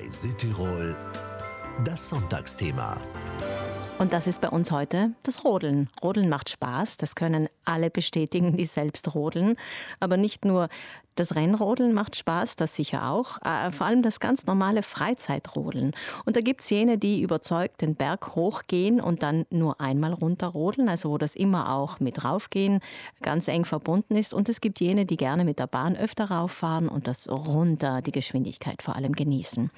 Bei Südtirol das Sonntagsthema. Und das ist bei uns heute das Rodeln. Rodeln macht Spaß, das können alle bestätigen, die selbst rodeln. Aber nicht nur das Rennrodeln macht Spaß, das sicher auch. Äh, vor allem das ganz normale Freizeitrodeln. Und da gibt es jene, die überzeugt den Berg hochgehen und dann nur einmal runterrodeln, also wo das immer auch mit raufgehen ganz eng verbunden ist. Und es gibt jene, die gerne mit der Bahn öfter rauffahren und das runter, die Geschwindigkeit vor allem genießen.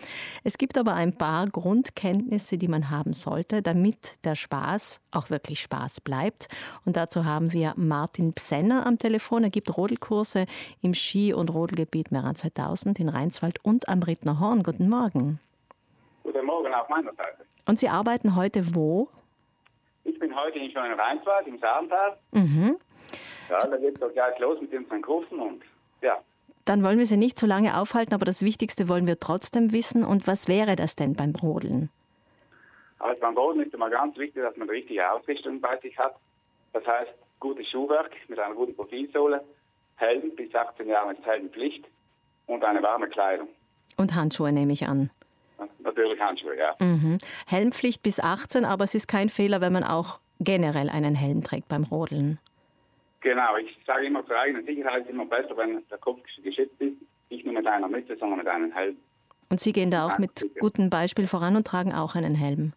Es gibt aber ein paar Grundkenntnisse, die man haben sollte, damit der Spaß auch wirklich Spaß bleibt. Und dazu haben wir Martin Psenner am Telefon. Er gibt Rodelkurse im Ski- und Rodelgebiet Meran 2000 in Rheinswald und am Rittner Horn. Guten Morgen. Guten Morgen auf meiner Seite. Und Sie arbeiten heute wo? Ich bin heute in Rheinswald, im Saarental. Mhm. Ja, da geht es doch gleich los mit unseren Kursen und ja. Dann wollen wir Sie nicht zu lange aufhalten, aber das Wichtigste wollen wir trotzdem wissen. Und was wäre das denn beim Rodeln? Also beim Rodeln ist immer ganz wichtig, dass man die richtige Ausrichtung bei sich hat. Das heißt, gutes Schuhwerk mit einer guten Profilsohle, Helm, bis 18 Jahre ist Helmpflicht und eine warme Kleidung. Und Handschuhe nehme ich an. Natürlich Handschuhe, ja. Mhm. Helmpflicht bis 18, aber es ist kein Fehler, wenn man auch generell einen Helm trägt beim Rodeln. Genau, ich sage immer, zur eigenen Sicherheit ist immer besser, wenn der Kopf geschützt ist. Nicht nur mit einer Mütze, sondern mit einem Helm. Und Sie gehen da auch mit gutem Beispiel voran und tragen auch einen Helm?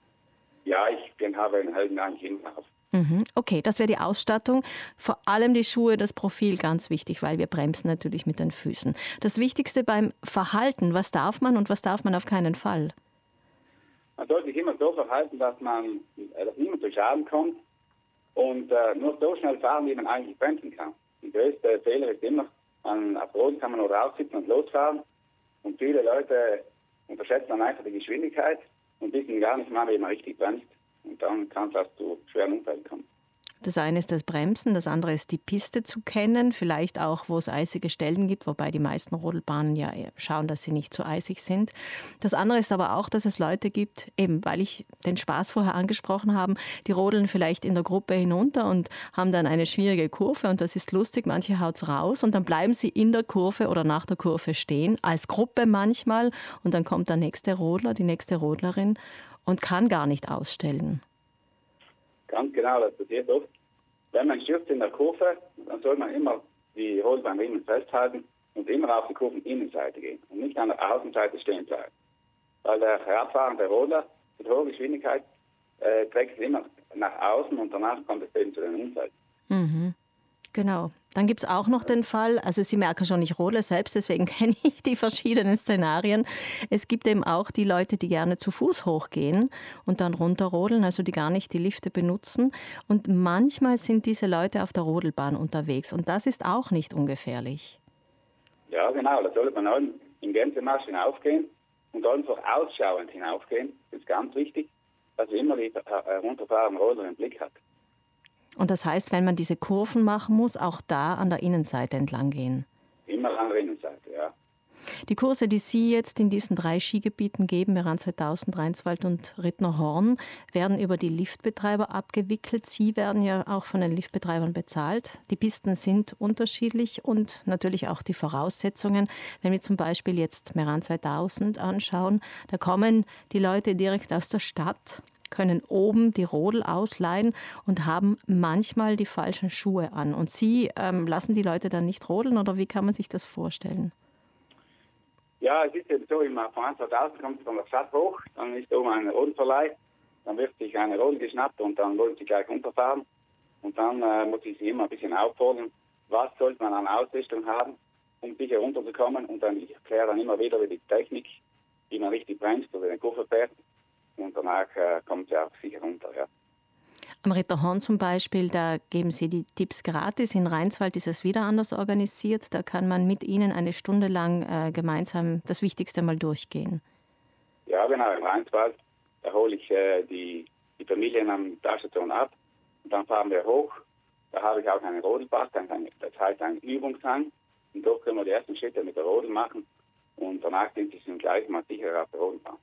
Ja, ich habe einen eigentlich immer auf. Mhm. Okay, das wäre die Ausstattung. Vor allem die Schuhe, das Profil ganz wichtig, weil wir bremsen natürlich mit den Füßen. Das Wichtigste beim Verhalten, was darf man und was darf man auf keinen Fall? Man sollte sich immer so verhalten, dass man äh, dass niemand zu Schaden kommt und äh, nur so schnell fahren, wie man eigentlich bremsen kann. Der größte Fehler ist immer, man, auf kann man nur raussitzen und losfahren und viele Leute unterschätzen dann einfach die Geschwindigkeit und wissen gar nicht mal, wie man richtig bremst. Und dann kann es auch zu schweren Unfällen kommen. Das eine ist das Bremsen, das andere ist die Piste zu kennen, vielleicht auch, wo es eisige Stellen gibt, wobei die meisten Rodelbahnen ja schauen, dass sie nicht zu eisig sind. Das andere ist aber auch, dass es Leute gibt, eben weil ich den Spaß vorher angesprochen habe, die rodeln vielleicht in der Gruppe hinunter und haben dann eine schwierige Kurve und das ist lustig, manche haut's raus und dann bleiben sie in der Kurve oder nach der Kurve stehen, als Gruppe manchmal und dann kommt der nächste Rodler, die nächste Rodlerin und kann gar nicht ausstellen. Ganz genau, das passiert oft. Wenn man stürzt in der Kurve, dann soll man immer die Rollbahnriemen festhalten und immer auf die Kurveninnenseite gehen und nicht an der Außenseite stehen bleiben. Weil der radfahrende Roller mit hoher Geschwindigkeit äh, trägt es immer nach außen und danach kommt es eben zu den Innenseiten. Mhm. Genau. Dann gibt es auch noch den Fall, also Sie merken schon, ich rodle selbst, deswegen kenne ich die verschiedenen Szenarien. Es gibt eben auch die Leute, die gerne zu Fuß hochgehen und dann runterrodeln, also die gar nicht die Lifte benutzen. Und manchmal sind diese Leute auf der Rodelbahn unterwegs und das ist auch nicht ungefährlich. Ja, genau, da sollte man auch im Gänsemarsch hinaufgehen und einfach ausschauend hinaufgehen. Das ist ganz wichtig, dass man immer die herunterfahrenden Rodler im Blick hat. Und das heißt, wenn man diese Kurven machen muss, auch da an der Innenseite entlang gehen? Immer an der Innenseite, ja. Die Kurse, die Sie jetzt in diesen drei Skigebieten geben, Meran 2000, Rheinswald und Rittner Horn, werden über die Liftbetreiber abgewickelt. Sie werden ja auch von den Liftbetreibern bezahlt. Die Pisten sind unterschiedlich und natürlich auch die Voraussetzungen. Wenn wir zum Beispiel jetzt Meran 2000 anschauen, da kommen die Leute direkt aus der Stadt können oben die Rodel ausleihen und haben manchmal die falschen Schuhe an. Und Sie ähm, lassen die Leute dann nicht rodeln oder wie kann man sich das vorstellen? Ja, es ist eben so, im von 2000 kommt von der Stadt hoch, dann ist oben ein Rodelverleih, dann wird sich eine Rodel geschnappt und dann wollen sie gleich runterfahren. Und dann äh, muss ich sie immer ein bisschen auffordern, was sollte man an Ausrüstung haben, um sicher runterzukommen. Und dann erkläre dann immer wieder die Technik, wie man richtig bremst oder den Koffer fährt und danach äh, kommt sie auch sicher runter. Ja. Am Ritterhorn zum Beispiel, da geben Sie die Tipps gratis. In Rheinswald ist es wieder anders organisiert. Da kann man mit Ihnen eine Stunde lang äh, gemeinsam das Wichtigste mal durchgehen. Ja, genau. In Rheinswald da hole ich äh, die, die Familien am Talstation ab und dann fahren wir hoch. Da habe ich auch einen Rodelpass, das heißt einen Übungshang. Und dort können wir die ersten Schritte mit der Rodel machen und danach sind sie schon gleich mal sicher auf der Rodelbahn.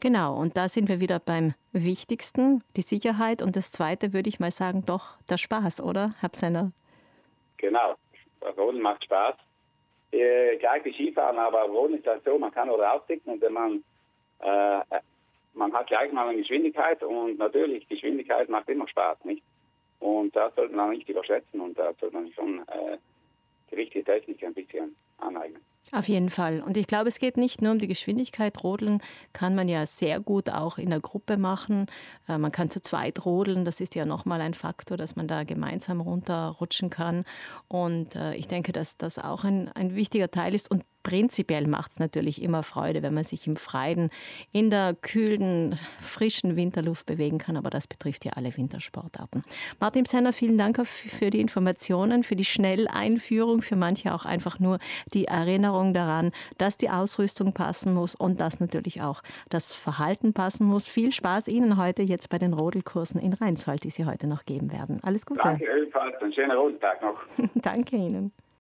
Genau, und da sind wir wieder beim Wichtigsten, die Sicherheit. Und das Zweite würde ich mal sagen, doch der Spaß, oder, Herr Psenner? Genau, Rodeln macht Spaß. Äh, gleich wie Skifahren, aber Rodeln ist halt so, man kann oder aussicken und wenn man äh, man hat gleich mal eine Geschwindigkeit und natürlich, Geschwindigkeit macht immer Spaß, nicht? Und das sollte man nicht überschätzen und da sollte man schon äh, die richtige Technik ein bisschen aneignen. Auf jeden Fall. Und ich glaube, es geht nicht nur um die Geschwindigkeit. Rodeln kann man ja sehr gut auch in der Gruppe machen. Äh, man kann zu zweit rodeln. Das ist ja nochmal ein Faktor, dass man da gemeinsam runterrutschen kann. Und äh, ich denke, dass das auch ein, ein wichtiger Teil ist. Und prinzipiell macht es natürlich immer Freude, wenn man sich im Freien in der kühlen, frischen Winterluft bewegen kann. Aber das betrifft ja alle Wintersportarten. Martin Senner, vielen Dank für die Informationen, für die Schnelleinführung, für manche auch einfach nur die Erinnerung daran, dass die Ausrüstung passen muss und dass natürlich auch das Verhalten passen muss. Viel Spaß Ihnen heute jetzt bei den Rodelkursen in Rheinsold, die Sie heute noch geben werden. Alles Gute. Danke ebenfalls. Einen schönen Rodeltag noch. Danke Ihnen.